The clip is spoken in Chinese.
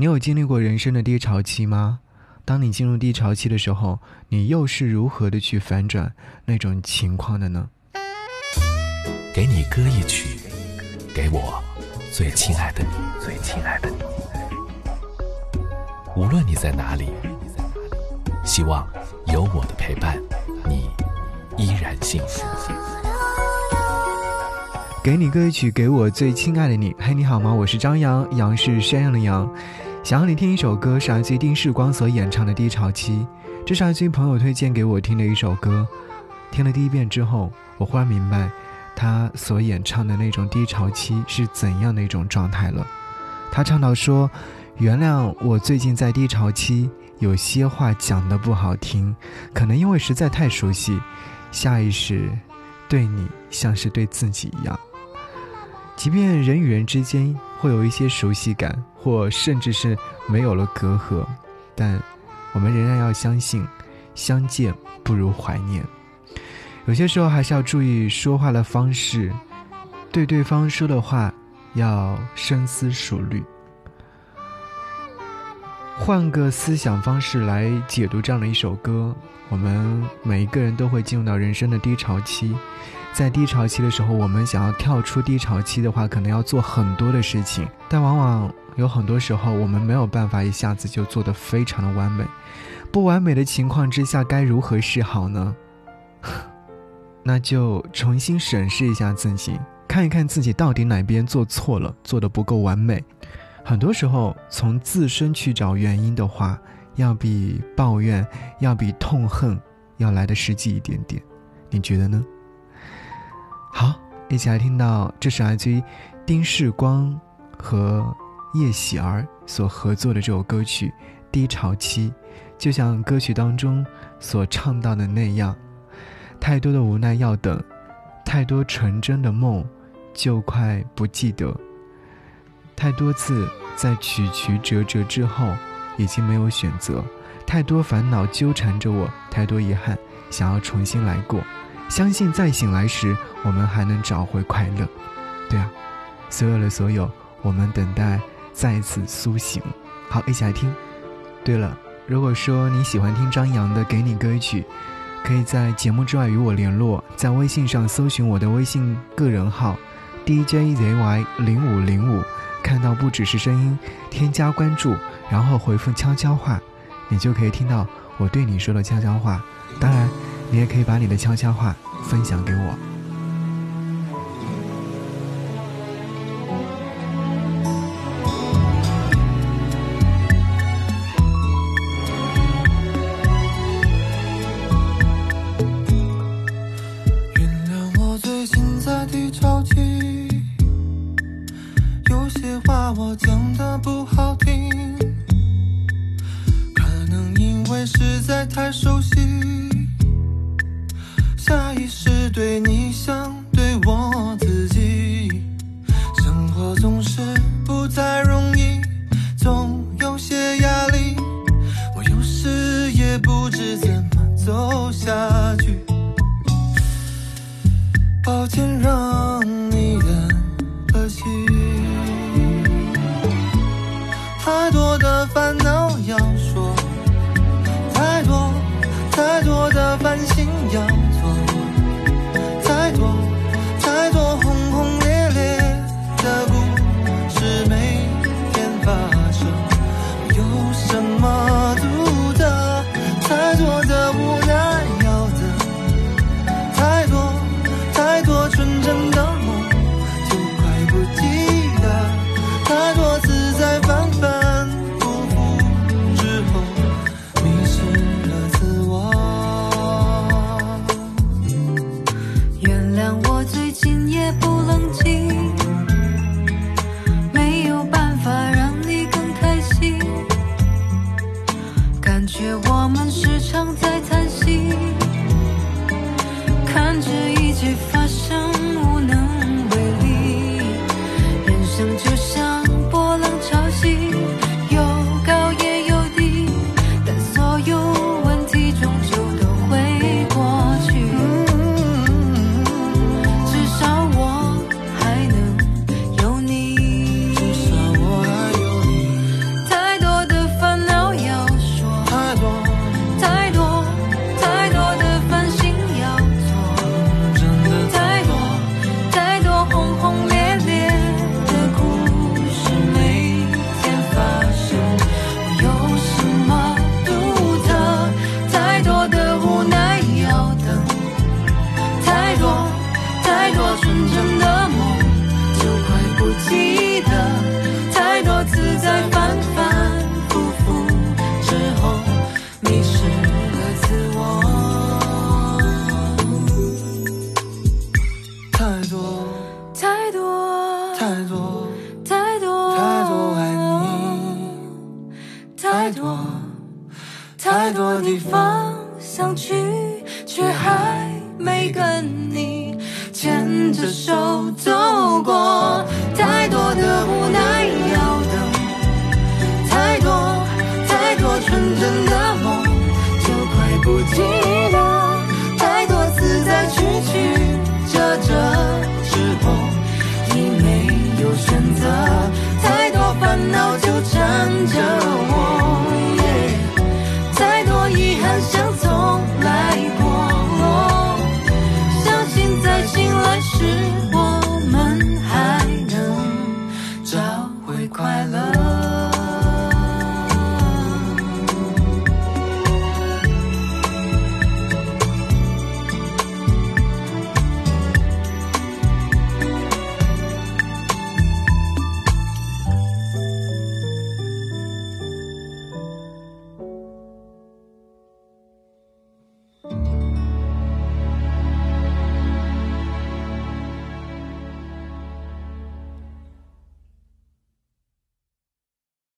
你有经历过人生的低潮期吗？当你进入低潮期的时候，你又是如何的去反转那种情况的呢？给你歌一曲，给我最亲爱的你，最亲爱的你。无论你在哪里，希望有我的陪伴，你依然幸福。给你歌曲，给我最亲爱的你。嘿，你好吗？我是张扬，杨是山羊的羊。想要你听一首歌，是来自丁世光所演唱的《低潮期》。这是来自朋友推荐给我听的一首歌。听了第一遍之后，我忽然明白，他所演唱的那种低潮期是怎样的一种状态了。他唱到说：“原谅我最近在低潮期，有些话讲得不好听，可能因为实在太熟悉，下意识对你像是对自己一样。即便人与人之间会有一些熟悉感。”或甚至是没有了隔阂，但我们仍然要相信，相见不如怀念。有些时候还是要注意说话的方式，对对方说的话要深思熟虑。换个思想方式来解读这样的一首歌，我们每一个人都会进入到人生的低潮期。在低潮期的时候，我们想要跳出低潮期的话，可能要做很多的事情，但往往。有很多时候，我们没有办法一下子就做得非常的完美。不完美的情况之下，该如何是好呢？那就重新审视一下自己，看一看自己到底哪边做错了，做得不够完美。很多时候，从自身去找原因的话，要比抱怨、要比痛恨要来的实际一点点。你觉得呢？好，一起来听到，这是来自于丁世光和。叶喜儿所合作的这首歌曲《低潮期》，就像歌曲当中所唱到的那样，太多的无奈要等，太多纯真的梦就快不记得，太多次在曲曲折折之后已经没有选择，太多烦恼纠缠着我，太多遗憾想要重新来过，相信再醒来时我们还能找回快乐。对啊，所有的所有，我们等待。再次苏醒，好，一起来听。对了，如果说你喜欢听张扬的《给你歌曲》，可以在节目之外与我联络，在微信上搜寻我的微信个人号 DJZY 零五零五，看到不只是声音，添加关注，然后回复悄悄话，你就可以听到我对你说的悄悄话。当然，你也可以把你的悄悄话分享给我。太熟悉，下意识对你像对我自己。生活总是不太容易，总有些压力，我有时也不知怎么走下去。抱歉让你等可惜。太多的烦恼要说，做的繁星要 to find 太多太多太多爱你太多太多地方想去却还没跟你牵着手走过。